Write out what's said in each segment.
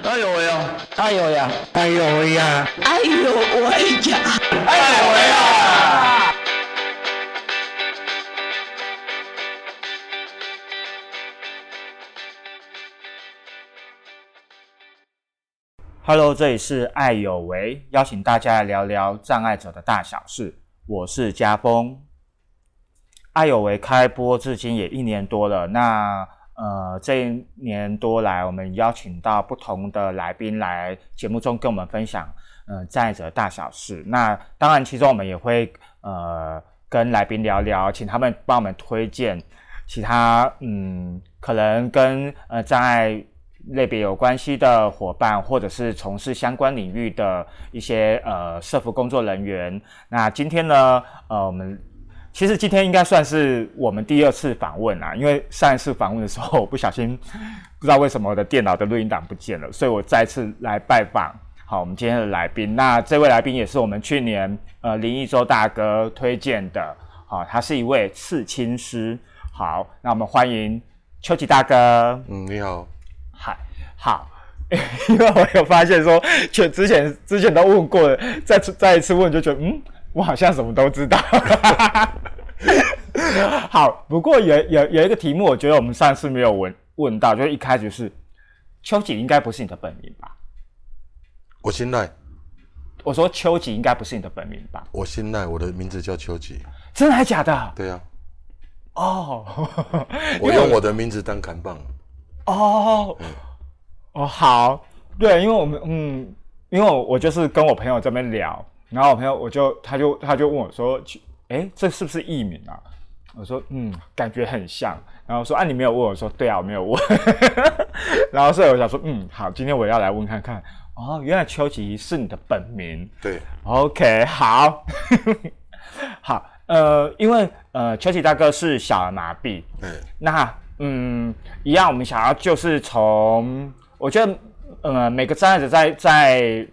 哎呦喂呀！哎呦呀！哎呦喂呀！哎呦喂呀！哎呦喂呀！Hello，这里是爱有为，邀请大家来聊聊障碍者的大小事。我是家峰。爱有为开播至今也一年多了，那。呃，这一年多来，我们邀请到不同的来宾来节目中跟我们分享，呃，障碍者大小事。那当然，其中我们也会呃跟来宾聊聊，请他们帮我们推荐其他嗯可能跟呃障碍类别有关系的伙伴，或者是从事相关领域的一些呃社服工作人员。那今天呢，呃，我们。其实今天应该算是我们第二次访问啊，因为上一次访问的时候，我不小心不知道为什么我的电脑的录音档不见了，所以我再次来拜访。好，我们今天的来宾，那这位来宾也是我们去年呃林一周大哥推荐的，好，他是一位刺青师。好，那我们欢迎秋吉大哥。嗯，你好。嗨，好，因为我有发现说，就之前之前都问过了，再次再一次问就觉得嗯。我好像什么都知道。好，不过有有有一个题目，我觉得我们上次没有问问到，就是一开始是秋吉，应该不是你的本名吧？我姓赖。我说秋吉应该不是你的本名吧？我姓赖，我的名字叫秋吉。真的还假的？对呀。哦。我用我的名字当砍棒。哦。哦，好。对，因为我们嗯，因为我就是跟我朋友这边聊。然后我朋友我就他就他就问我说：“哎，这是不是艺名啊？”我说：“嗯，感觉很像。”然后说：“啊，你没有问我说对啊，我没有问。”然后所以我想说：“嗯，好，今天我要来问看看。”哦，原来秋吉是你的本名。对，OK，好，好，呃，因为呃，秋吉大哥是小儿麻痹。嗯。那嗯，一样，我们想要就是从我觉得呃，每个障碍者在在。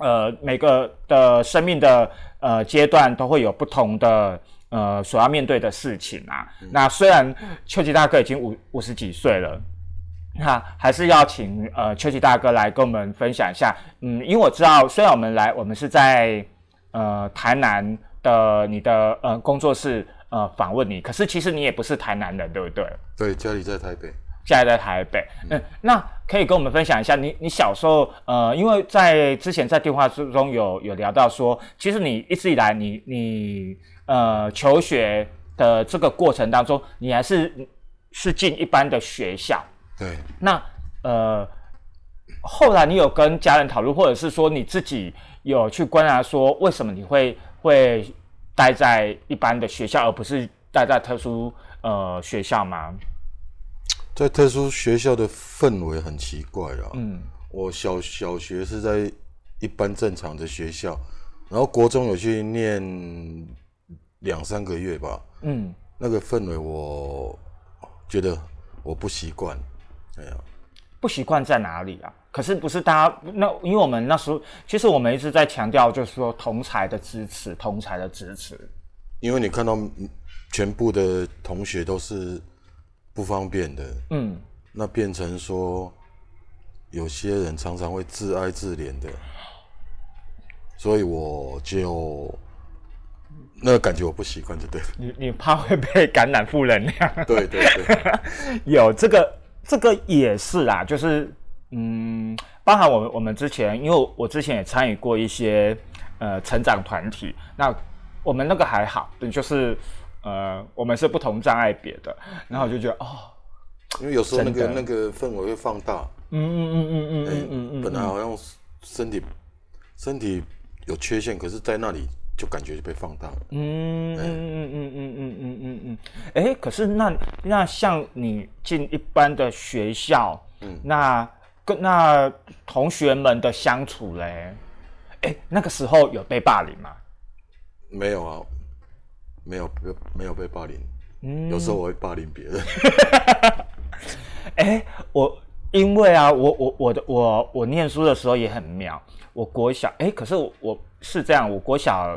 呃，每个的生命的呃阶段都会有不同的呃所要面对的事情啊。那虽然秋吉大哥已经五五十几岁了，那还是要请呃秋吉大哥来跟我们分享一下。嗯，因为我知道，虽然我们来我们是在呃台南的你的呃工作室呃访问你，可是其实你也不是台南人，对不对？对，家里在台北。现在在台北，嗯，那可以跟我们分享一下，你你小时候，呃，因为在之前在电话之中有有聊到说，其实你一直以来，你你呃求学的这个过程当中，你还是是进一般的学校，对。那呃，后来你有跟家人讨论，或者是说你自己有去观察，说为什么你会会待在一般的学校，而不是待在特殊呃学校吗？在特殊学校的氛围很奇怪啊。嗯，我小小学是在一般正常的学校，然后国中有去念两三个月吧。嗯，那个氛围我觉得我不习惯。哎呀，不习惯在哪里啊？可是不是大家那？因为我们那时候其实我们一直在强调，就是说同才的支持，同才的支持。因为你看到全部的同学都是。不方便的，嗯，那变成说，有些人常常会自哀自怜的，所以我就那个感觉我不习惯，就对了。你你怕会被感染负能量？对对对，有这个这个也是啦，就是嗯，包含我们我们之前，因为我之前也参与过一些呃成长团体，那我们那个还好，就是。呃，我们是不同障碍别的，然后我就觉得哦，因为有时候那个那个氛围会放大，嗯嗯嗯嗯嗯嗯嗯，本来好像身体身体有缺陷，可是在那里就感觉就被放大了，嗯嗯嗯嗯嗯嗯嗯嗯嗯，哎，可是那那像你进一般的学校，嗯，那跟那同学们的相处嘞，哎，那个时候有被霸凌吗？没有啊。没有没有没有被霸凌，嗯，有时候我会霸凌别人。哎，我因为啊，我我我的我我念书的时候也很妙。我国小哎，可是我我是这样，我国小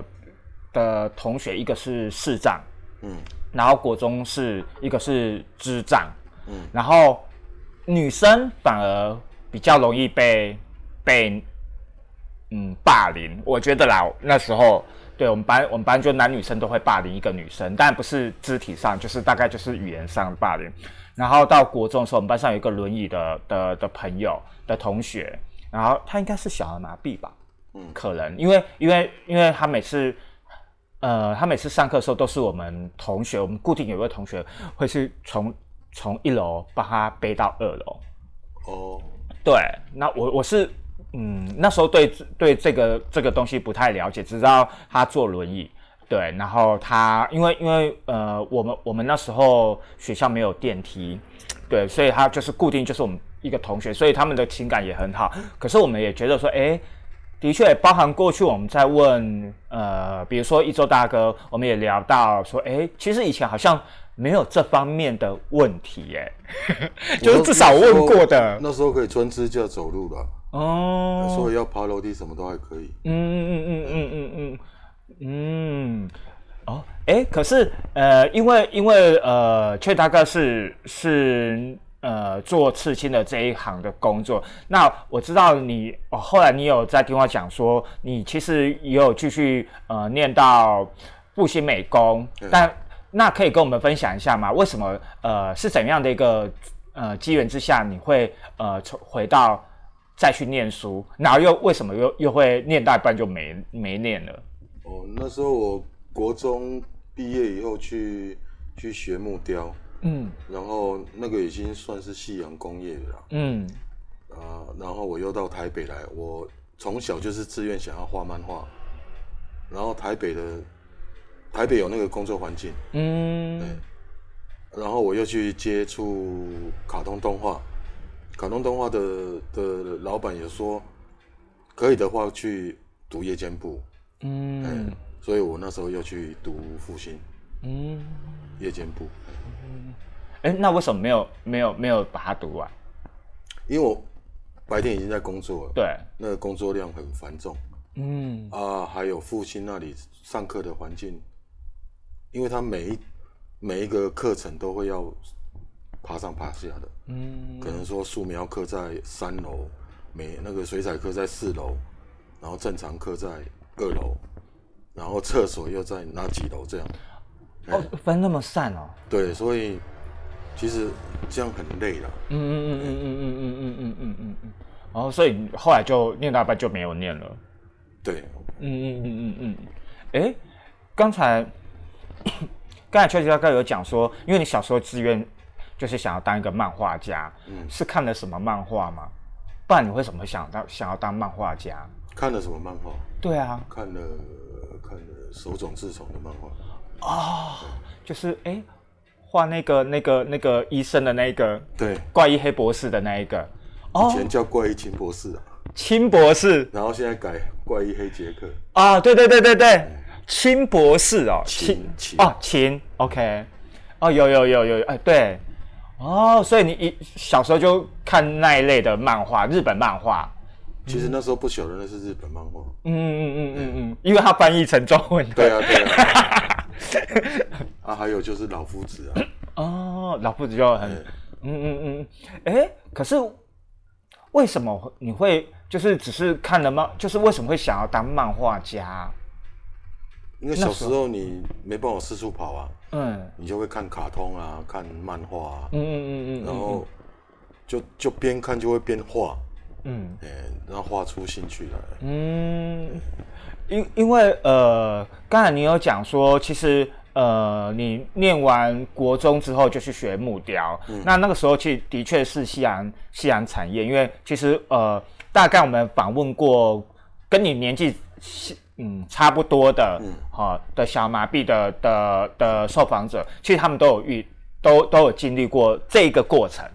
的同学一个是市长，嗯，然后国中是一个是支长，嗯，然后女生反而比较容易被被嗯霸凌。我觉得啦，那时候对我们班我们班就男女生都会霸凌一个女生，但不是肢体上，就是大概就是语言上霸凌。然后到国中的时候，我们班上有一个轮椅的的的朋友的同学，然后他应该是小儿麻痹吧，嗯，可能因为因为因为他每次。呃，他每次上课的时候都是我们同学，我们固定有一位同学会去从从一楼帮他背到二楼。哦，对，那我我是嗯，那时候对对这个这个东西不太了解，只知道他坐轮椅。对，然后他因为因为呃，我们我们那时候学校没有电梯，对，所以他就是固定就是我们一个同学，所以他们的情感也很好。可是我们也觉得说，哎。的确，包含过去我们在问，呃，比如说一周大哥，我们也聊到说，哎，其实以前好像没有这方面的问题，哎，就是至少问过的。那时候可以穿支架走路了，哦，所以要爬楼梯什么都还可以。嗯嗯嗯嗯嗯嗯嗯嗯，哦，哎，可是，呃，因为因为呃，邱大哥是是。呃，做刺青的这一行的工作，那我知道你哦，后来你有在电话讲说，你其实也有继续呃念到复兴美工，但那可以跟我们分享一下吗？为什么呃是怎样的一个呃机缘之下，你会呃从回到再去念书，然后又为什么又又会念到一半就没没念了？哦，那时候我国中毕业以后去去学木雕。嗯，然后那个已经算是夕阳工业了。嗯，啊，然后我又到台北来，我从小就是自愿想要画漫画，然后台北的台北有那个工作环境，嗯，然后我又去接触卡通动画，卡通动画的的老板也说，可以的话去读夜间部，嗯，所以我那时候又去读复兴，嗯，夜间部。哎，那为什么没有没有没有把它读完？因为我白天已经在工作了，对，那个工作量很繁重，嗯。啊，还有父亲那里上课的环境，因为他每一每一个课程都会要爬上爬下的，嗯，可能说素描课在三楼，每那个水彩课在四楼，然后正常课在二楼，然后厕所又在哪几楼这样。哦，分那么散哦。对，所以其实这样很累了。嗯嗯嗯嗯嗯嗯嗯嗯嗯嗯嗯嗯。然后，所以后来就念大班就没有念了。对。嗯嗯嗯嗯嗯。哎，刚才 刚才邱吉大哥有讲说，因为你小时候志愿就是想要当一个漫画家，嗯，是看了什么漫画吗？不然你为什么会想到想要当漫画家？看了什么漫画？对啊，看了看了手冢治虫的漫画。哦，就是哎，画那个那个那个医生的那一个，对，怪医黑博士的那一个，以前叫怪医秦博士啊，秦博士，然后现在改怪医黑杰克。啊，对对对对对，秦博士哦，秦。哦秦，OK，哦有有有有哎对，哦，所以你一小时候就看那一类的漫画，日本漫画，其实那时候不晓得那是日本漫画，嗯嗯嗯嗯嗯嗯，因为它翻译成中文，对啊对啊。啊，还有就是老夫子啊！哦，老夫子就很，嗯嗯嗯，哎，可是为什么你会就是只是看了漫，就是为什么会想要当漫画家？因为小时候你没办法四处跑啊，嗯，你就会看卡通啊，看漫画啊，嗯嗯嗯嗯，然后就就边看就会边画，嗯，哎，然后画出兴趣来，嗯。因因为呃，刚才你有讲说，其实呃，你念完国中之后就去学木雕，那那个时候其实的确是西洋西洋产业，因为其实呃，大概我们访问过跟你年纪嗯差不多的，好的小麻痹的的的受访者，其实他们都有遇都都有经历过这个过程，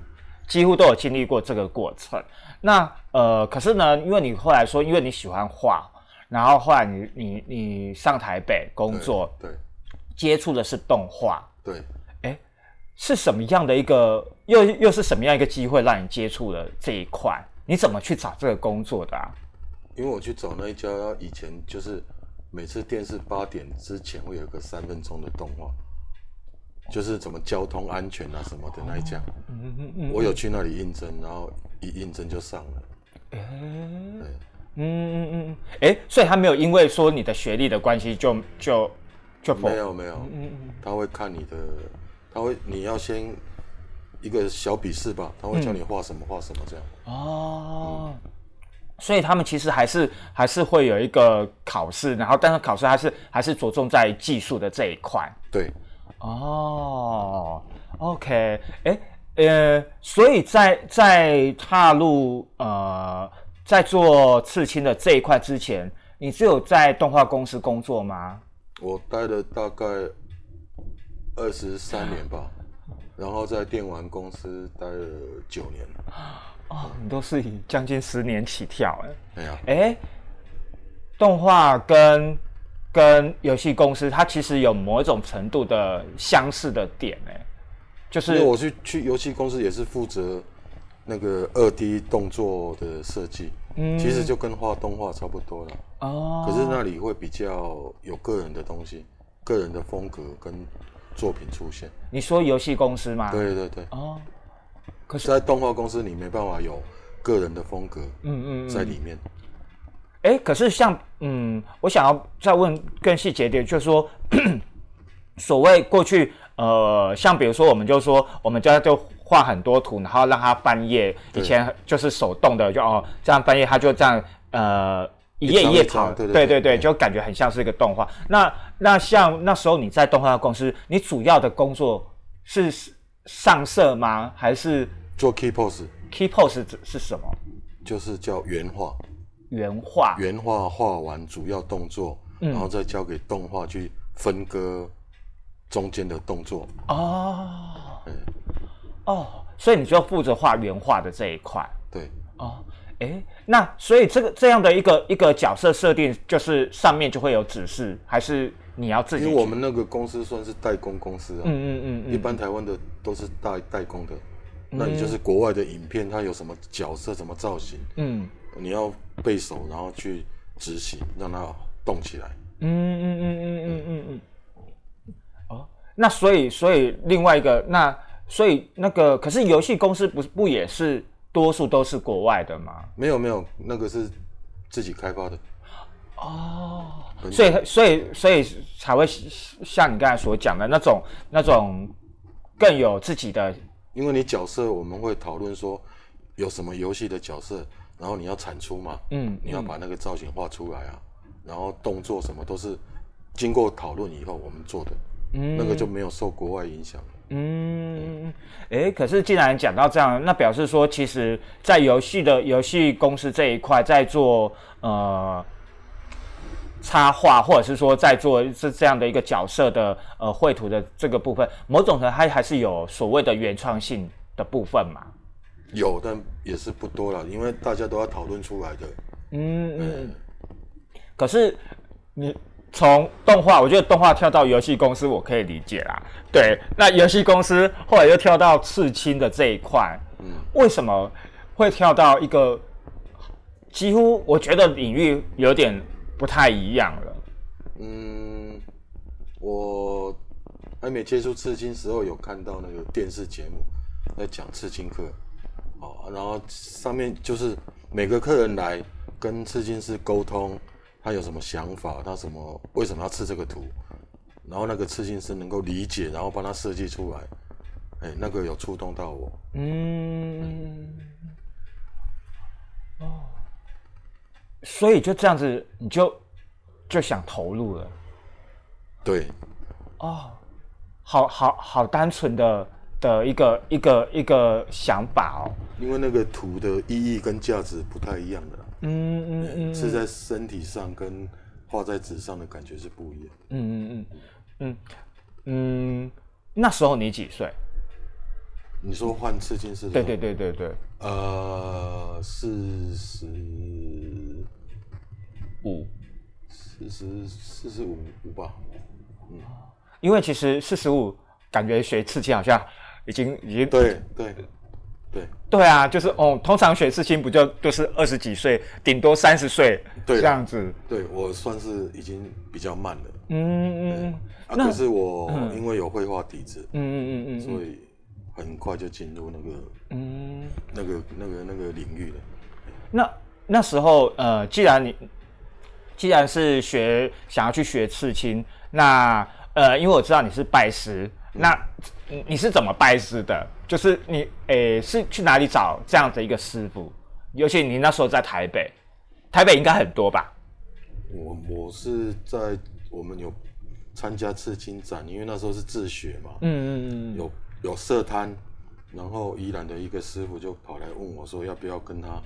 几乎都有经历过这个过程。那呃，可是呢，因为你后来说，因为你喜欢画。然后后来你你你上台北工作，对，接触的是动画，对，哎，是什么样的一个又又是什么样一个机会让你接触了这一块？你怎么去找这个工作的啊？因为我去找那一家以前就是每次电视八点之前会有个三分钟的动画，就是怎么交通安全啊什么的那一家，嗯嗯嗯，我有去那里应征，然后一应征就上了。哎，对，嗯嗯嗯，哎，所以他没有因为说你的学历的关系就就就没有没有，嗯嗯，他会看你的，他会你要先一个小笔试吧，他会教你画什么画什么这样。哦。所以他们其实还是还是会有一个考试，然后但是考试还是还是着重在技术的这一块。对，哦，OK，哎，呃，所以在在踏入呃在做刺青的这一块之前，你只有在动画公司工作吗？我待了大概二十三年吧，然后在电玩公司待了九年。哦，你都是以将近十年起跳哎。对啊。哎，动画跟跟游戏公司，它其实有某一种程度的相似的点哎，就是我去去游戏公司也是负责那个二 D 动作的设计，嗯，其实就跟画动画差不多了哦。可是那里会比较有个人的东西，个人的风格跟作品出现。你说游戏公司吗？对对对。哦。可是，在动画公司，你没办法有个人的风格，嗯嗯，在里面。哎，可是像，嗯，我想要再问更细节点，就是说，所谓过去，呃，像比如说，我们就说，我们家就画很多图，然后让它翻页，以前就是手动的，就哦，这样翻页，它就这样，呃，一页一页跑，对对对，就感觉很像是一个动画。那那像那时候你在动画公司，你主要的工作是上色吗？还是？做 key pose，key pose 是是什么？就是叫原画，原画，原画画完主要动作，然后再交给动画去分割中间的动作。哦，哦，所以你就负责画原画的这一块。对，哦，哎，那所以这个这样的一个一个角色设定，就是上面就会有指示，还是你要自己？因为我们那个公司算是代工公司啊，嗯嗯嗯，一般台湾的都是代代工的。那你就是国外的影片，它有什么角色、什么造型，嗯，你要背熟，然后去执行，让它动起来。嗯嗯嗯嗯嗯嗯嗯。哦，那所以所以另外一个，那所以那个，可是游戏公司不不也是多数都是国外的吗？没有没有，那个是自己开发的。哦，所以所以所以才会像你刚才所讲的那种那种更有自己的。因为你角色，我们会讨论说有什么游戏的角色，然后你要产出嘛，嗯，你要把那个造型画出来啊，然后动作什么都是经过讨论以后我们做的，嗯，那个就没有受国外影响。嗯，哎，可是既然讲到这样，那表示说，其实，在游戏的游戏公司这一块，在做呃。插画，或者是说在做这这样的一个角色的呃绘图的这个部分，某种程度它还是有所谓的原创性的部分嘛？有，但也是不多了，因为大家都要讨论出来的。嗯嗯。可是你从动画，我觉得动画跳到游戏公司，我可以理解啦。对，那游戏公司后来又跳到刺青的这一块，嗯，为什么会跳到一个几乎我觉得领域有点？不太一样了。嗯，我还没接触刺青时候，有看到那个电视节目在讲刺青课，哦，然后上面就是每个客人来跟刺青师沟通，他有什么想法，他什么为什么要刺这个图，然后那个刺青师能够理解，然后帮他设计出来，哎，那个有触动到我。嗯。哦。所以就这样子，你就就想投入了。对。哦，好好好，单纯的的一个一个一个想法哦。因为那个图的意义跟价值不太一样的。嗯嗯嗯。是在身体上跟画在纸上的感觉是不一样。嗯嗯嗯嗯嗯。那时候你几岁？你说换刺青是？对对对对对。呃，四十五，四十四十五五吧。嗯，因为其实四十五感觉学刺青好像已经已经对对对对啊，就是哦，通常学刺青不就都是二十几岁，顶多三十岁这样子。对我算是已经比较慢了。嗯嗯嗯。啊，可是我因为有绘画底子，嗯嗯嗯嗯，所以。很快就进入那个嗯，那个那个那个领域了。那那时候呃，既然你既然是学想要去学刺青，那呃，因为我知道你是拜师，那你你是怎么拜师的？就是你诶是去哪里找这样的一个师傅？尤其你那时候在台北，台北应该很多吧？我我是在我们有参加刺青展，因为那时候是自学嘛，嗯嗯嗯，有有设摊，然后宜兰的一个师傅就跑来问我说要不要跟他，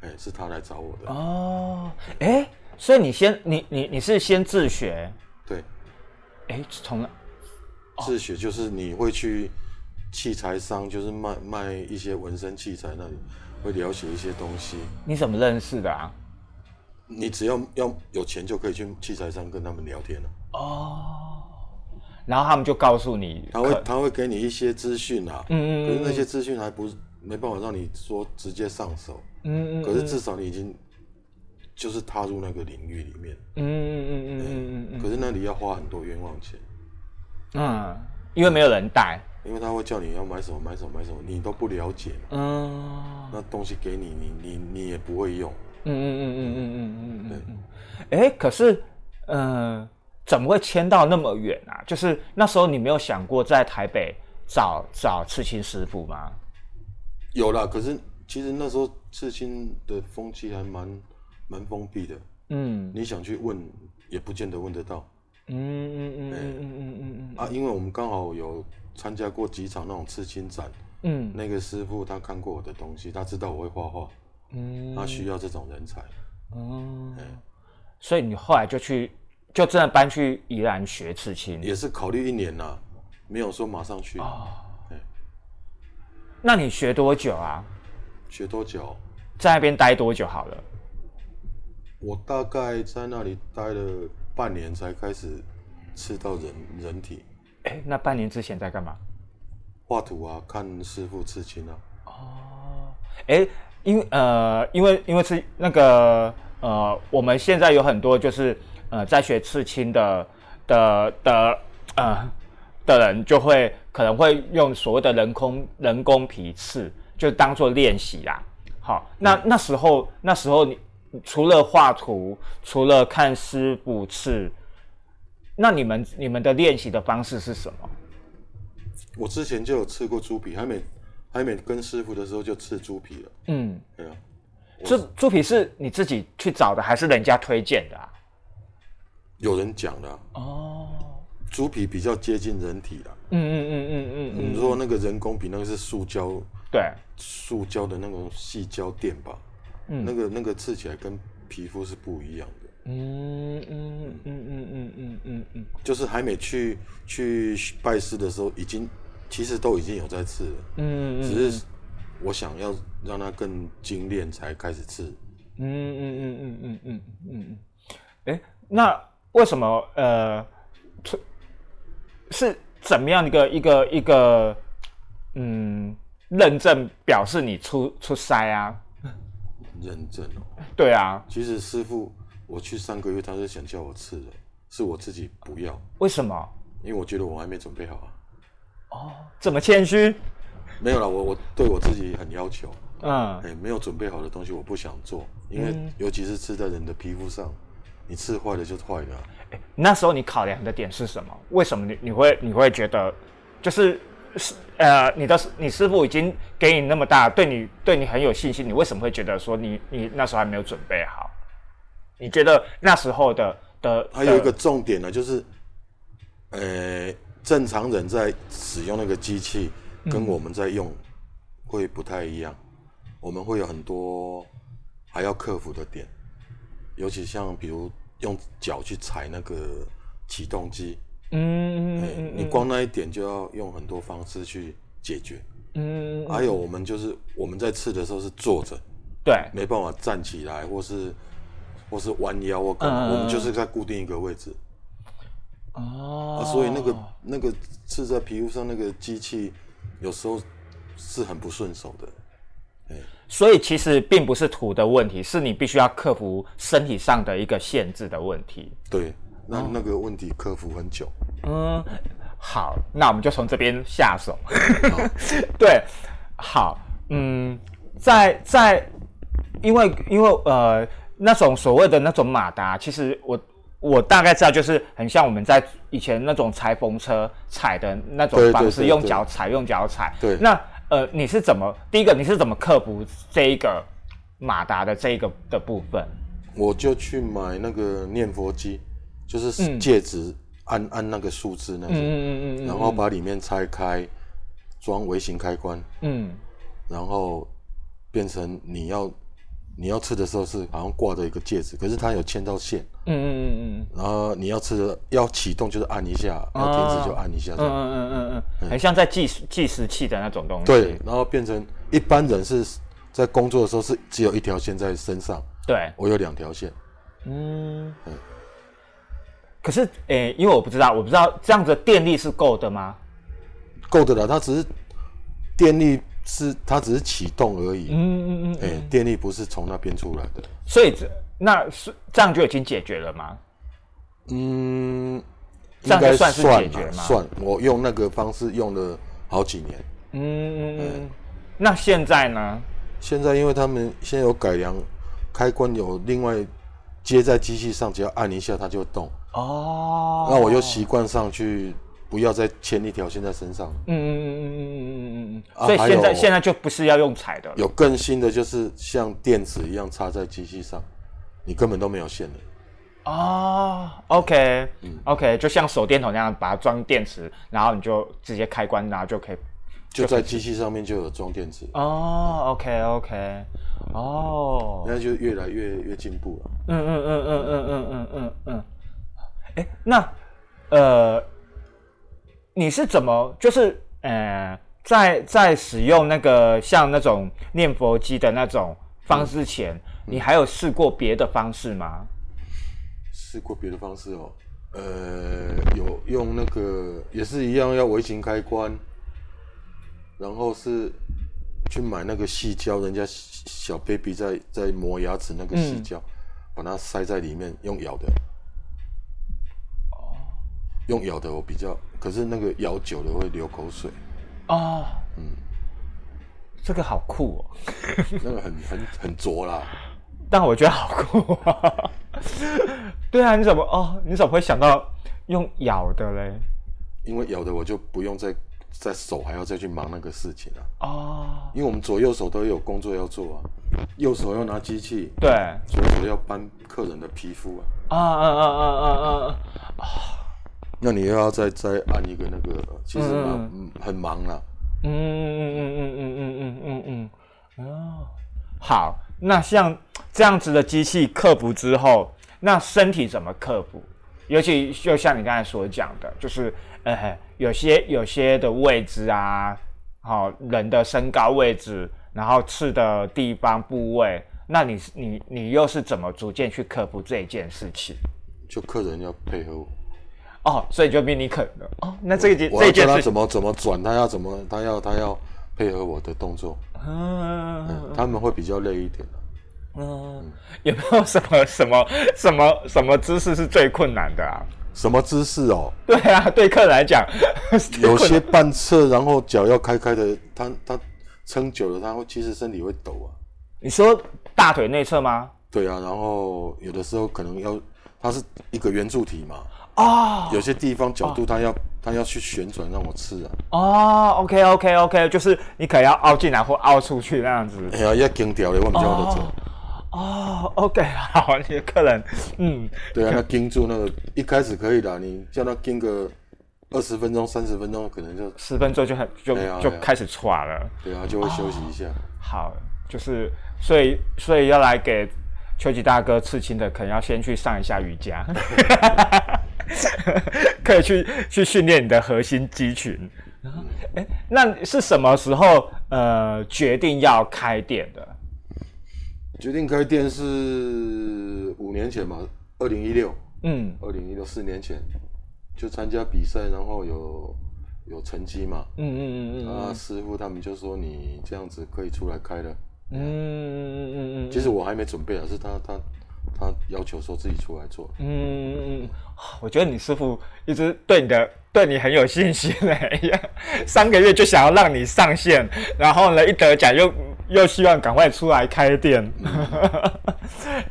哎，是他来找我的，哦，哎，所以你先你你你是先自学，对，哎，从自学就是你会去器材商，就是卖卖一些纹身器材那里，会了解一些东西。你怎么认识的啊？你只要要有钱就可以去器材商跟他们聊天了。哦，然后他们就告诉你，他会他会给你一些资讯啊，嗯嗯嗯可是那些资讯还不是没办法让你说直接上手，嗯嗯可是至少你已经就是踏入那个领域里面，嗯嗯嗯嗯嗯嗯可是那里要花很多冤枉钱，嗯，因为没有人带，因为他会叫你要买什么买什么买什么，你都不了解嘛，嗯。那东西给你，你你你也不会用，嗯嗯嗯嗯嗯嗯嗯嗯嗯，哎，可是嗯，怎么会迁到那么远啊？就是那时候你没有想过在台北找找刺青师傅吗？有啦，可是其实那时候刺青的风气还蛮蛮封闭的，嗯。你想去问也不见得问得到。嗯嗯嗯嗯嗯嗯嗯啊，因为我们刚好有参加过几场那种刺青展，嗯。那个师傅他看过我的东西，他知道我会画画，嗯。他需要这种人才。嗯，所以你后来就去，就真的搬去宜兰学刺青。也是考虑一年啦，没有说马上去。哦哎那你学多久啊？学多久？在那边待多久好了？我大概在那里待了半年，才开始吃到人人体哎，那半年之前在干嘛？画图啊，看师傅刺青啊。哦哎，因呃，因为因为是那个呃，我们现在有很多就是呃，在学刺青的的的呃的人，就会可能会用所谓的人工人工皮刺，就当做练习啦。好，那那时候那时候你除了画图，除了看师傅刺，那你们你们的练习的方式是什么？我之前就有刺过猪皮，还没还没跟师傅的时候就刺猪皮了。嗯，对啊，这猪皮是你自己去找的，还是人家推荐的啊？有人讲的、啊，哦，猪皮比较接近人体啦。嗯嗯嗯嗯嗯嗯，你说那个人工皮，那个是塑胶对，塑胶的那种细胶垫吧，嗯。那个那个刺起来跟皮肤是不一样的，嗯嗯嗯嗯嗯嗯嗯嗯，就是还没去去拜师的时候，已经其实都已经有在刺了，嗯嗯只是我想要让它更精炼才开始刺。嗯嗯嗯嗯嗯嗯嗯。嗯，哎，那为什么呃，出是怎么样一个一个一个嗯认证表示你出出塞啊？认证哦，对啊，其实师傅我去三个月，他是想叫我吃的，是我自己不要，为什么？因为我觉得我还没准备好啊。哦这么谦虚？没有啦，我我对我自己很要求，嗯哎，没有准备好的东西我不想做，因为尤其是吃在人的皮肤上，你刺坏了就坏了啊、那时候你考量的点是什么？为什么你你会你会觉得，就是是呃，你的你师傅已经给你那么大，对你对你很有信心，你为什么会觉得说你你那时候还没有准备好？你觉得那时候的的还有一个重点呢，就是，呃，正常人在使用那个机器，跟我们在用会不太一样，我们会有很多还要克服的点，尤其像比如用脚去踩那个启动机，嗯哎嗯你光那一点就要用很多方式去解决。嗯还有我们就是我们在刺的时候是坐着，对没办法站起来，或是或是弯腰或干嘛，嗯我们就是在固定一个位置。哦啊，所以那个那个刺在皮肤上那个机器，有时候是很不顺手的。所以其实并不是土的问题，是你必须要克服身体上的一个限制的问题。对，那那个问题克服很久。嗯，好，那我们就从这边下手。对，好，嗯，在在，因为因为呃，那种所谓的那种马达，其实我我大概知道，就是很像我们在以前那种裁缝车踩的那种方式，用脚踩，用脚踩。对那呃，你是怎么第一个你是怎么克服这一个马达的这一个的部分？我就去买那个念佛机，就是嗯戒指按按那个数字那种，嗯嗯嗯嗯然后把里面拆开，装微型开关，嗯然后变成你要你要吃的时候是好像挂着一个戒指，可是它有牵到线，嗯嗯嗯嗯然后你要吃的要启动就是按一下，要停止就按一下嗯这样。嗯嗯嗯嗯，很像在计时计时器的那种东西。对，然后变成一般人是在工作的时候是只有一条线在身上，对，我有两条线。嗯。可是，诶、因为我不知道，我不知道这样子的电力是够的吗？够的了，它只是电力是它只是启动而已，嗯嗯嗯。哎、电力不是从那边出来的，所以这那是这样就已经解决了吗？嗯，这样应该就算是解决吗算，我用那个方式用了好几年，嗯嗯嗯。那现在呢？现在因为他们现在有改良，开关有另外接在机器上，只要按一下它就会动，哦。那我又习惯上去，不要再牵一条线在身上。嗯嗯嗯嗯嗯嗯嗯嗯。啊所以现在现在就不是要用踩的了。有更新的就是像电池一样插在机器上，你根本都没有线的。哦，OK，OK，、OK，就嗯像手电筒那样，把它装电池，然后你就直接开关，然后就可以。就在机器上面就有装电池，哦，OK，OK，哦，那就越来越越进步了。嗯嗯嗯嗯嗯嗯嗯嗯嗯，哎，那呃，你是怎么就是呃，在在使用那个像那种念佛机的那种方式前，你还有试过别的方式吗？试过别的方式哦，呃，有用那个也是一样要微型开关，然后是去买那个细胶，人家小 baby 在在磨牙齿那个细胶，把它塞在里面用咬的。用咬的我比较，可是那个咬久了会流口水，哦，嗯，这个好酷哦。那个很很很浊啦。但我觉得好酷啊！对啊，你怎么哦？你怎么会想到用咬的嘞？因为咬的我就不用再再手还要再去忙那个事情了、哦，因为我们左右手都有工作要做啊，右手要拿机器，对，左手要搬客人的皮肤啊，啊啊啊啊啊啊！那你又要再再按一个那个，其实蛮、嗯、很忙啦。嗯嗯嗯嗯嗯嗯嗯嗯嗯，哦，好，那像这样子的机器克服之后，那身体怎么克服？尤其就像你刚才所讲的，就是呃，有些有些的位置啊，好、人的身高位置，然后刺的地方部位，那你你你又是怎么逐渐去克服这一件事情？就客人要配合我，哦，所以就比你可能哦，那这件我要这件他怎么怎么转，他要怎么他要他要配合我的动作，嗯嗯，他们会比较累一点啊嗯，有没有什么什么什么什么姿势是最困难的啊？什么姿势哦？对啊，对客人来讲，有些半侧，然后脚要开开的，他他撑久了，他会其实身体会抖啊。你说大腿内侧吗？对啊，然后有的时候可能要，它是一个圆柱体嘛，哦有些地方角度它要它要去旋转让我吃啊，哦，OK OK OK，就是你可能要凹进来或凹出去那样子。哎呀要紧掉的，我们就要走。哦，OK，好，你的客人，嗯，对啊，那盯住那个一开始可以的，你叫他盯个二十分钟、三十分钟，可能就十分钟就很就、就开始喘了。对啊，就会休息一下。好，就是所以所以要来给秋吉大哥刺青的，可能要先去上一下瑜伽，可以去去训练你的核心肌群。哎，那是什么时候呃决定要开店的？决定开店是五年前嘛，二零一六，嗯二零一六四年前就参加比赛，然后有有成绩嘛，嗯嗯嗯嗯啊，师傅他们就说你这样子可以出来开了。嗯嗯嗯嗯嗯，其实我还没准备啊，是他他他要求说自己出来做。嗯，我觉得你师傅一直对你的对你很有信心嘞，三个月就想要让你上线，然后呢一得奖又又希望赶快出来开店。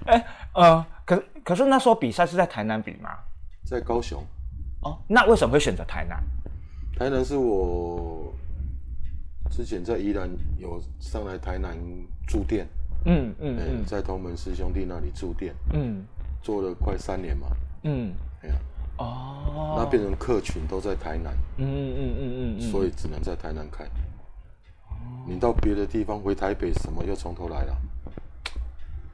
哎，呃，可可是那时候比赛是在台南比吗？在高雄。哦，那为什么会选择台南？台南是我之前在宜兰有上来台南住店。嗯嗯嗯，在同门师兄弟那里住店，嗯，做了快三年嘛，嗯，哎呀，哦，那变成客群都在台南，嗯嗯嗯嗯所以只能在台南开。你到别的地方回台北，什么又从头来了？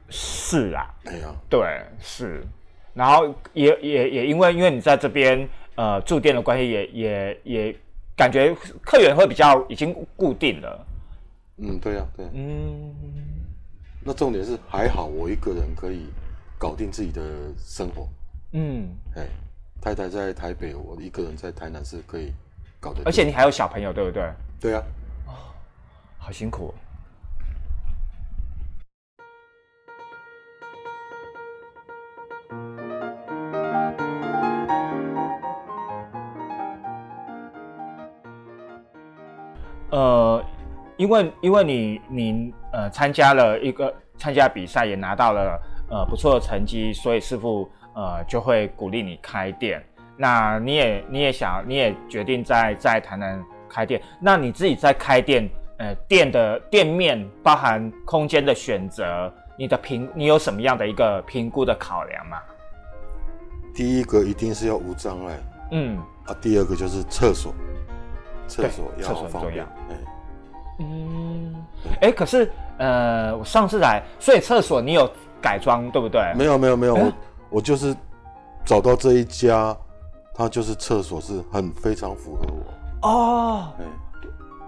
是啊，哎呀，对，是，然后也也也因为因为你在这边呃住店的关系，也也也感觉客源会比较已经固定了。嗯，对呀，对，嗯。那重点是还好，我一个人可以搞定自己的生活。嗯，哎，太太在台北，我一个人在台南是可以搞得。而且你还有小朋友，对不对？对啊。哦，好辛苦。呃。因为因为你你呃参加了一个参加比赛也拿到了呃不错的成绩，所以师傅呃就会鼓励你开店。那你也你也想你也决定在在台南开店。那你自己在开店呃店的店面包含空间的选择，你的评你有什么样的一个评估的考量吗？第一个一定是要无障碍，嗯啊，第二个就是厕所，厕所要方便，哎。嗯，哎，可是，呃，我上次来，所以厕所你有改装对不对？没有，没有，没有，我我就是找到这一家，它就是厕所是很非常符合我哦，哎，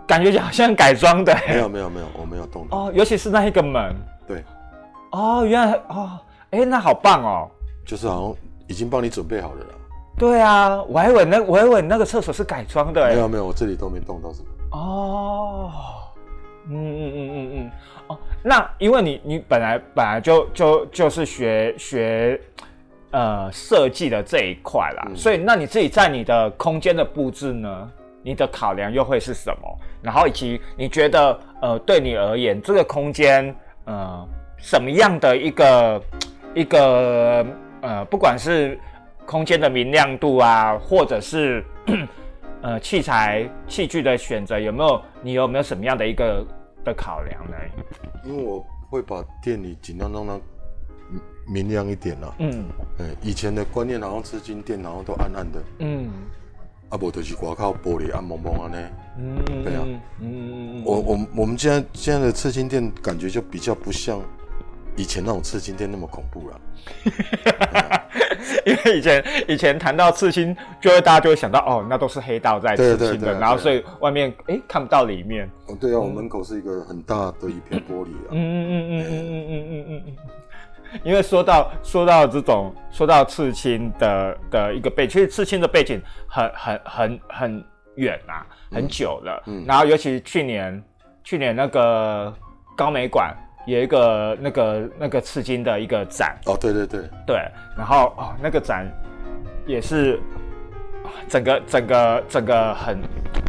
感觉好像改装的。没有，没有，没有，我没有动哦，尤其是那一个门，对，哦，原来哦，哎，那好棒哦，就是好像已经帮你准备好了啦。对啊，我还以为那我还以为那个厕所是改装的，没有，没有，我这里都没动到什么。哦。嗯嗯嗯嗯嗯哦，那因为你你本来本来就就就是学学呃设计的这一块啦，所以那你自己在你的空间的布置呢，你的考量又会是什么？然后以及你觉得呃对你而言这个空间呃什么样的一个一个呃不管是空间的明亮度啊，或者是。呃，器材器具的选择有没有？你有没有什么样的一个的考量呢？因为我会把店里尽量让它明亮一点啦。嗯，哎，以前的观念好像吃金店，然后都暗暗的。嗯，啊，不就是挂靠玻璃暗蒙蒙啊呢？嗯，对啊。嗯，我我我们现在现在的刺青店感觉就比较不像。以前那种刺青店那么恐怖了，因为以前以前谈到刺青，就会大家就会想到哦，那都是黑道在刺青的，然后所以外面哎看不到里面。哦，对啊，我门口是一个很大的一片玻璃啊。嗯嗯嗯嗯嗯嗯嗯嗯嗯。因为说到说到这种说到刺青的的一个背，其实刺青的背景很很很很远啊，很久了。嗯。然后尤其去年去年那个高美馆。有一个那个那个刺金的一个展哦，对对对对，然后哦那个展也是整个整个整个很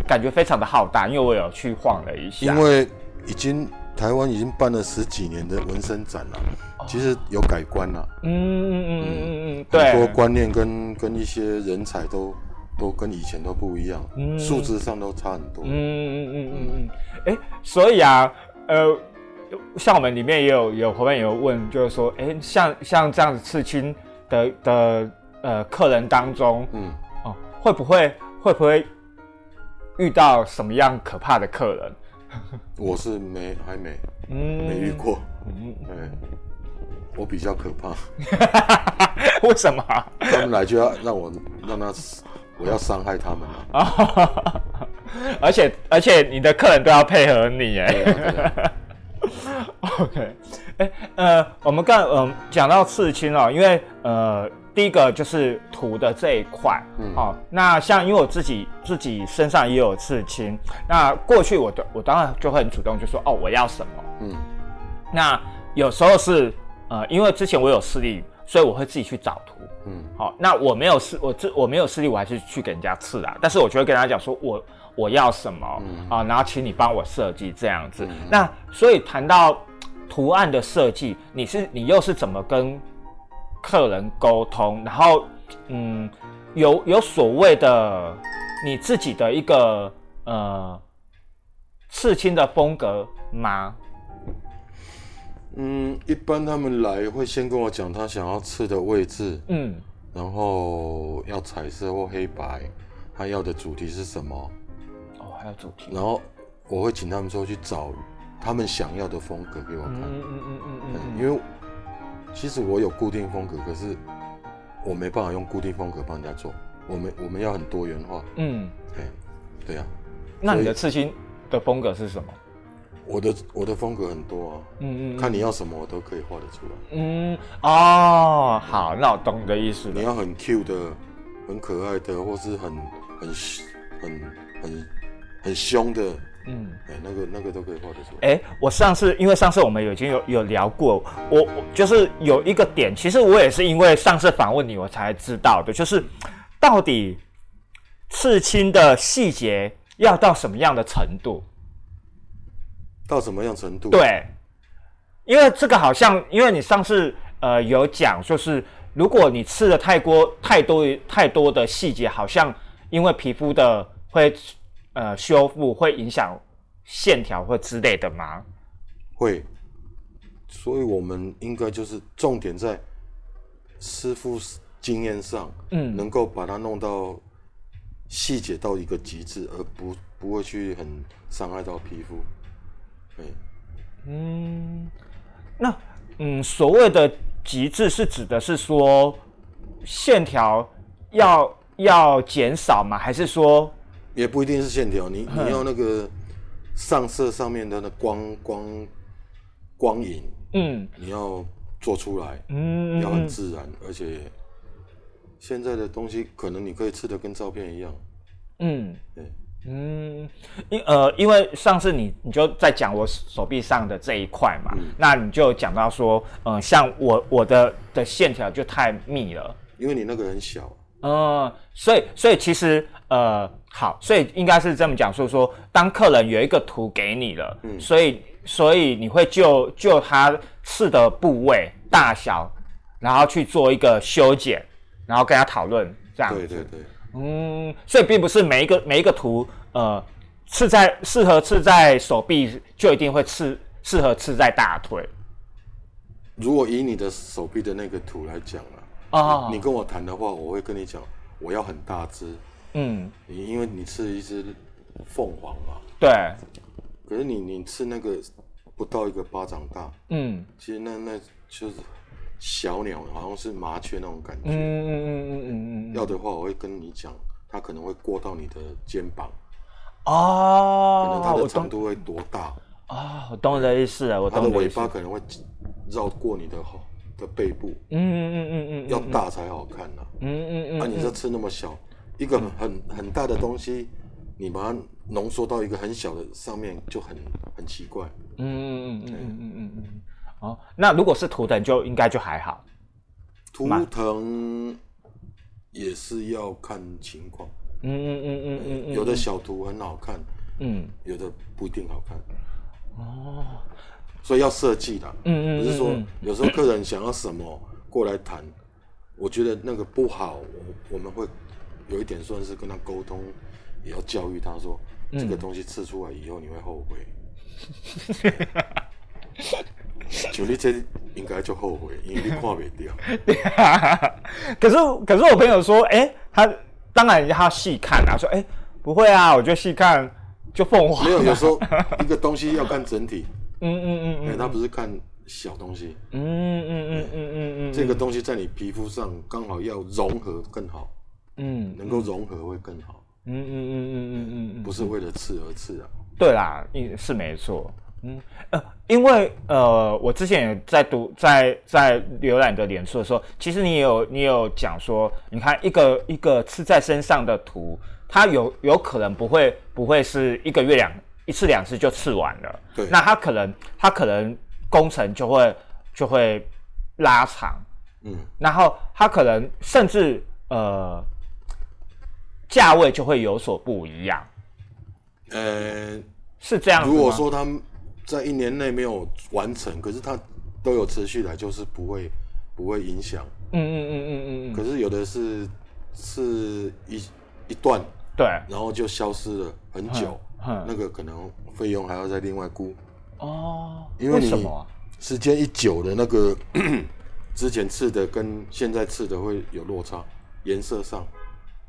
感觉非常的浩大，因为我有去晃了一下。因为已经台湾已经办了十几年的纹身展了，其实有改观了。嗯嗯嗯嗯嗯，很多观念跟跟一些人才都都跟以前都不一样，嗯素质上都差很多。嗯嗯嗯嗯嗯，哎，所以啊，呃。像我们里面也有有伙伴有问，就是说，哎，像像这样子刺青的的呃客人当中，嗯，哦，会不会会不会遇到什么样可怕的客人？我是没还没，嗯，没遇过，嗯，对，我比较可怕。为什么？他们来就要让我让他，我要伤害他们啊！而且而且你的客人都要配合你，哎。OK，哎，呃，我们刚嗯讲到刺青哦，因为呃，第一个就是图的这一块，嗯，好，那像因为我自己自己身上也有刺青，那过去我的我当然就会很主动就说哦我要什么，嗯，那有时候是呃，因为之前我有视力，所以我会自己去找图。嗯，好，那我没有视，我这我没有视力，我还是去给人家刺啊。但是我就会跟他讲说，我我要什么啊，然后请你帮我设计这样子。那所以谈到图案的设计，你是你又是怎么跟客人沟通？然后，嗯，有有所谓的你自己的一个呃刺青的风格吗？嗯，一般他们来会先跟我讲他想要刺的位置，嗯，然后要彩色或黑白，他要的主题是什么？哦，还有主题。然后我会请他们说去找他们想要的风格给我看。嗯嗯嗯嗯嗯。因为其实我有固定风格，可是我没办法用固定风格帮人家做。我们我们要很多元化。嗯。对，对呀。那你的刺青的风格是什么？我的我的风格很多啊，嗯嗯，看你要什么我都可以画得出来。嗯哦，好，那我懂你的意思。你要很 Q 的、很可爱的，或是很很很很很凶的，嗯，哎，那个那个都可以画得出来。哎，我上次因为上次我们已经有有聊过，我我就是有一个点，其实我也是因为上次访问你我才知道的，就是到底刺青的细节要到什么样的程度。到什么样程度？对，因为这个好像，因为你上次呃有讲，就是如果你刺的太多太多太多的细节，好像因为皮肤的会呃修复会影响线条或之类的吗？会，所以我们应该就是重点在师傅经验上，嗯，能够把它弄到细节到一个极致，而不不会去很伤害到皮肤。对嗯，那嗯，所谓的极致是指的是说线条要要减少吗？还是说也不一定是线条，你你要那个上色上面的那光光光影，嗯，你要做出来，嗯，要很自然，而且现在的东西可能你可以吃的跟照片一样，嗯，对。嗯，因呃，因为上次你你就在讲我手臂上的这一块嘛，那你就讲到说，嗯，像我我的的线条就太密了，因为你那个很小，嗯，所以所以其实呃好，所以应该是这么讲述说，当客人有一个图给你了，嗯，所以所以你会就就他刺的部位大小，然后去做一个修剪，然后跟他讨论这样，对对对。嗯，所以并不是每一个每一个图，呃，刺在适合刺在手臂，就一定会刺适合刺在大腿。如果以你的手臂的那个图来讲啊，啊，你跟我谈的话，我会跟你讲，我要很大只，嗯，你因为你吃一只凤凰嘛，对，可是你你吃那个不到一个巴掌大，嗯，其实那那就是。小鸟好像是麻雀那种感觉，嗯嗯嗯嗯嗯嗯，要的话我会跟你讲，它可能会过到你的肩膀，哦，可能它的长度会多大？啊，我懂你的意思了，我它的尾巴可能会绕过你的后的背部，嗯嗯嗯嗯嗯，要大才好看呐，嗯嗯嗯，啊，你这吃那么小，一个很很大的东西，你把它浓缩到一个很小的上面就很很奇怪，嗯嗯嗯嗯嗯嗯嗯。哦，那如果是图腾就应该就还好。图腾也是要看情况。嗯嗯嗯嗯嗯有的小图很好看，嗯，有的不一定好看。哦，所以要设计的。嗯嗯不是说有时候客人想要什么过来谈，我觉得那个不好，我我们会有一点算是跟他沟通，也要教育他说，这个东西吃出来以后你会后悔。就你这应该就后悔，因为你看不掉。可是可是我朋友说，哎，他当然他细看啊，说，哎，不会啊，我觉得细看就凤凰。没有，有时候一个东西要看整体。嗯嗯嗯嗯，他不是看小东西。嗯嗯嗯嗯嗯嗯，这个东西在你皮肤上刚好要融合更好。嗯，能够融合会更好。嗯嗯嗯嗯嗯嗯，不是为了刺而刺啊。对啦，是没错。嗯呃，因为呃，我之前也在读，在在浏览的脸书的时候，其实你有你有讲说，你看一个一个刺在身上的图，它有有可能不会不会是一个月两一次两次就刺完了，对，那它可能它可能工程就会就会拉长，嗯，然后它可能甚至呃价位就会有所不一样，呃，是这样子？如果说他们在一年内没有完成，可是他都有持续来，就是不会不会影响。嗯嗯嗯嗯嗯嗯，可是有的是是一一段，对，然后就消失了很久，嗯那个可能费用还要再另外估。哦，因为你什么啊？时间一久的，那个 之前刺的跟现在刺的会有落差，颜色上。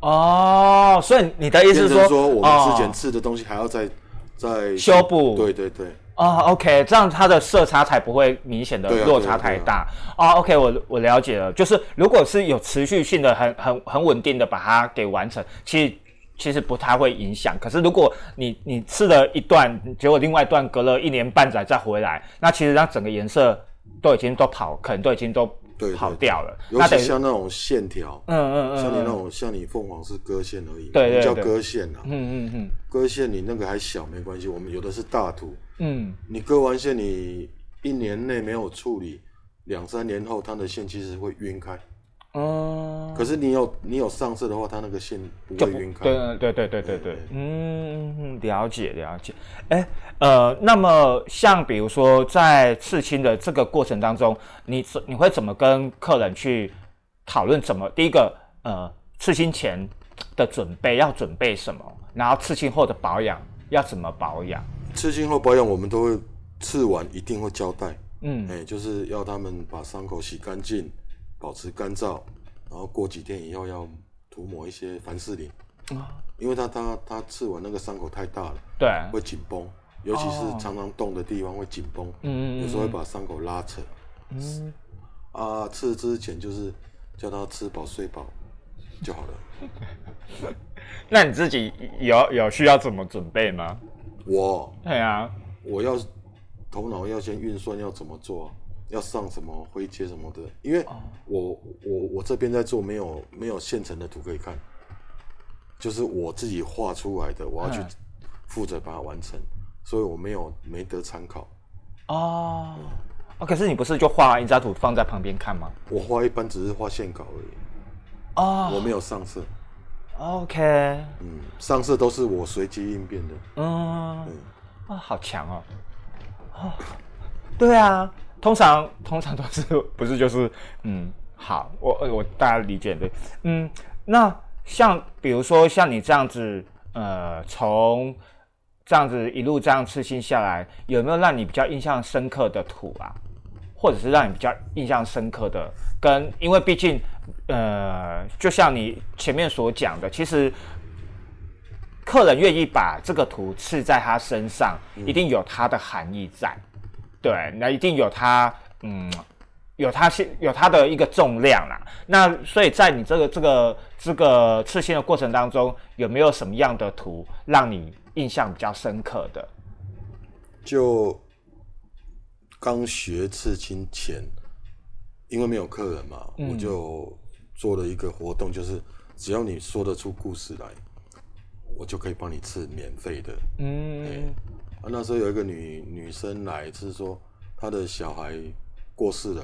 哦，所以你的意思是说，我们之前哦刺的东西还要再再修补对对对，哦，OK，这样它的色差才不会明显的落差太大。哦，OK，我我了解了，就是如果是有持续性的、很很很稳定的把它给完成，其实其实不太会影响。可是如果你你吃了一段，结果另外一段隔了一年半载再回来，那其实让整个颜色都已经都跑，可能都已经都对对跑掉了。尤其像那种线条，嗯嗯嗯，像你那嗯种像你凤凰是割线而已，叫对对对割线啊。嗯嗯嗯割线你那个还小没关系，我们有的是大图，嗯你割完线你一年内没有处理，两三年后它的线其实会晕开。嗯，可是你有你有上色的话，它那个线不会晕开。对对对对对对对，嗯，了解了解。哎，呃，那么像比如说在刺青的这个过程当中，你怎你会怎么跟客人去讨论？怎么第一个呃，刺青前的准备要准备什么？然后刺青后的保养要怎么保养？刺青后保养，我们都会刺完一定会交代，嗯哎、就是要他们把伤口洗干净，保持干燥，然后过几天以后要涂抹一些凡士林，啊。因为它它它刺完那个伤口太大了，对，会紧绷，尤其是常常动的地方会紧绷，哦。嗯嗯嗯。有时候会把伤口拉扯，嗯。啊，刺之前就是叫他吃饱睡饱就好了。那你自己有有需要怎么准备吗？我？对啊，我要头脑要先运算要怎么做啊，要上什么灰阶什么的，因为我我我这边在做没有没有现成的图可以看，就是我自己画出来的，我要去嗯。负责把它完成，所以我没有没得参考。哦，哦，可是你不是就画完一张图放在旁边看吗？我画一般只是画线稿而已，哦。我没有上色，，OK，嗯，上色都是我随机应变的。嗯，啊，好强哦！哦，对啊，通常通常都是不是就是嗯，好，我我大家理解对，嗯，那像比如说像你这样子，呃，从这样子一路这样刺青下来，有没有让你比较印象深刻的图啊？或者是让你比较印象深刻的，跟因为毕竟，呃，就像你前面所讲的，其实客人愿意把这个图刺在他身上，一定有它的含义在，对，那一定有它，嗯，有它是有它的一个重量啦。那所以在你这个这个这个刺青的过程当中，有没有什么样的图让你印象比较深刻的？就刚学刺青前，因为没有客人嘛，我就做了一个活动，就是只要你说得出故事来，我就可以帮你刺免费的。嗯啊，那时候有一个女女生来，是说她的小孩过世了，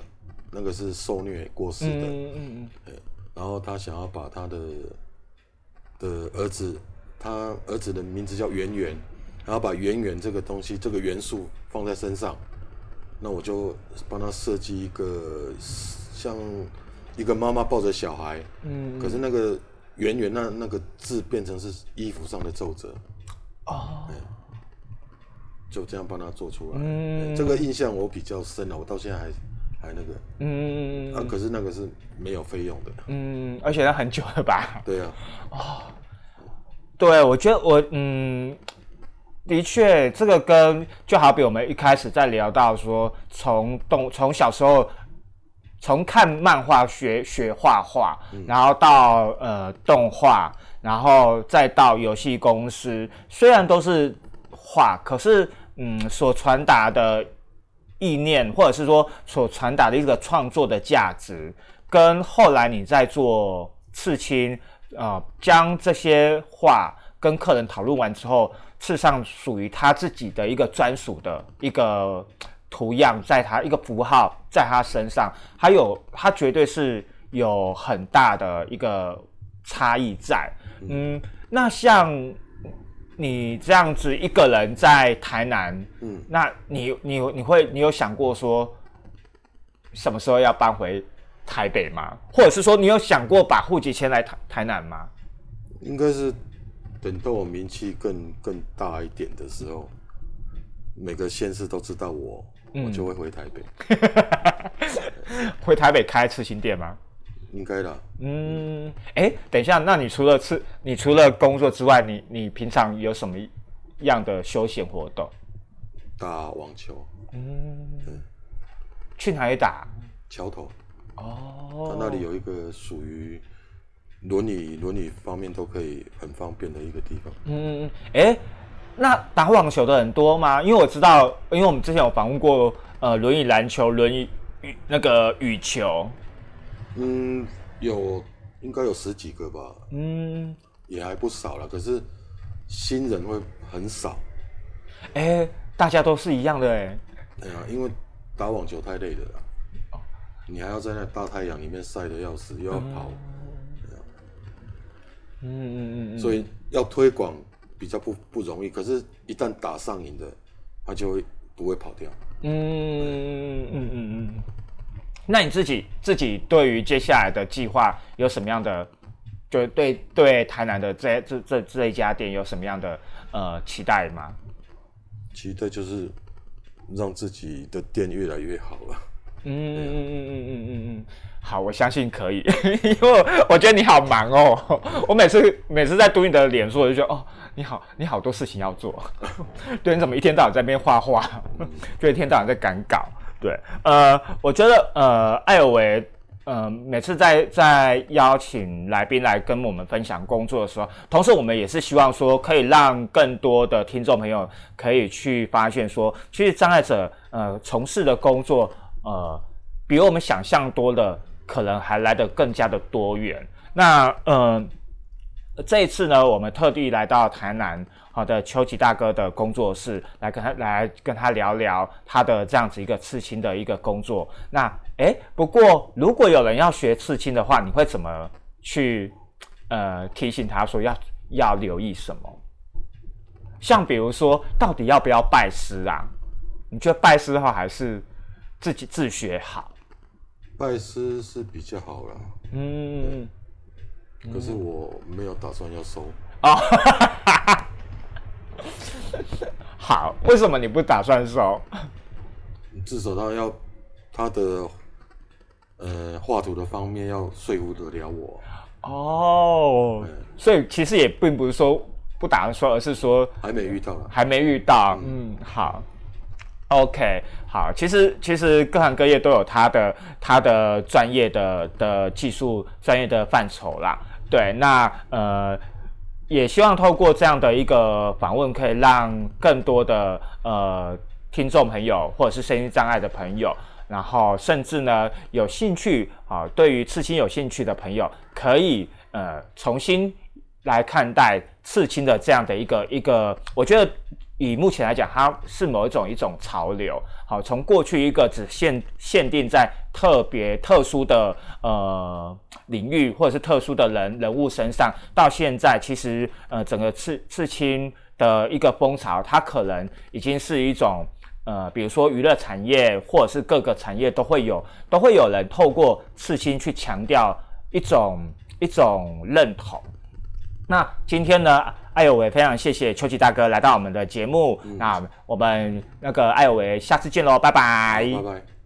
那个是受虐过世的，嗯嗯嗯然后她想要把她的的儿子，她儿子的名字叫圆圆，然后把圆圆这个东西这个元素放在身上，那我就帮她设计一个像一个妈妈抱着小孩，嗯可是那个圆圆那那个字变成是衣服上的皱褶，哦，就这样帮他做出来。嗯哎这个印象我比较深了，我到现在还还那个嗯啊，可是那个是没有费用的。嗯，而且那很久了吧？对啊，哦对，我觉得我嗯，的确，这个跟就好比我们一开始在聊到说，从动从小时候从看漫画学学画画，然后到呃动画，然后再到游戏公司，虽然都是画，可是嗯，所传达的意念，或者是说所传达的一个创作的价值，跟后来你在做刺青，呃，将这些画跟客人讨论完之后，刺上属于他自己的一个专属的一个图样，在他一个符号在他身上，还有他绝对是有很大的一个差异在。嗯，那像你这样子一个人在台南，嗯，那你你你会你有想过说什么时候要搬回台北吗？或者是说你有想过把户籍迁来台台南吗？应该是等到我名气更更大一点的时候，每个县市都知道我，我就会回台北。回台北开刺青店吗？应该的。嗯，哎，等一下，那你除了吃，你除了工作之外，你你平常有什么样的休闲活动？打网球。嗯。去哪里打？桥头。哦。他那里有一个属于轮椅、轮椅方面都可以很方便的一个地方。嗯，哎，那打网球的人多吗？因为我知道，因为我们之前有访问过，呃，轮椅篮球、轮椅羽那个羽球。嗯，有应该有十几个吧，嗯，也还不少了。可是新人会很少。哎，大家都是一样的哎。对啊，因为打网球太累了，你还要在那大太阳里面晒得要死，又要跑，嗯嗯嗯，所以要推广比较不不容易。可是，一旦打上瘾的，他就会不会跑掉。嗯嗯嗯嗯嗯。那你自己自己对于接下来的计划有什么样的，就对对台南的这这这这一家店有什么样的呃期待吗？期待就是让自己的店越来越好了。嗯嗯嗯嗯嗯嗯嗯，好，我相信可以，因为我觉得你好忙哦。我每次每次在读你的脸书，我就觉得哦，你好，你好多事情要做。对，你怎么一天到晚在那边画画，就一天到晚在赶稿。对，呃，我觉得，呃，艾尔维，呃，每次在在邀请来宾来跟我们分享工作的时候，同时我们也是希望说，可以让更多的听众朋友可以去发现说，其实障碍者，呃，从事的工作，呃，比我们想象多的可能还来得更加的多元。那，呃，这一次呢，我们特地来到台南。好的，秋吉大哥的工作室来跟他来跟他聊聊他的这样子一个刺青的一个工作。那哎，不过如果有人要学刺青的话，你会怎么去呃提醒他说要要留意什么？像比如说，到底要不要拜师啊？你觉得拜师的话，还是自己自学好？拜师是比较好了。嗯。可是我没有打算要收。哦。好，为什么你不打算收？至少他要他的呃画图的方面要说服得了我哦。所以其实也并不是说不打算收，而是说还没遇到，还没遇到。嗯，好，OK，好。其实其实各行各业都有他的他的专业的的技术专业的范畴啦。对，那呃。也希望透过这样的一个访问，可以让更多的呃听众朋友，或者是身心障碍的朋友，然后甚至呢有兴趣啊，对于刺青有兴趣的朋友，可以呃重新来看待刺青的这样的一个一个，我觉得。以目前来讲，它是某一种一种潮流。好，从过去一个只限限定在特别特殊的呃领域或者是特殊的人人物身上，到现在其实呃整个刺刺青的一个风潮，它可能已经是一种呃，比如说娱乐产业或者是各个产业都会有都会有人透过刺青去强调一种一种认同。那今天呢？艾有为非常谢谢秋吉大哥来到我们的节目。那我们那个艾有为下次见喽，拜拜。拜拜。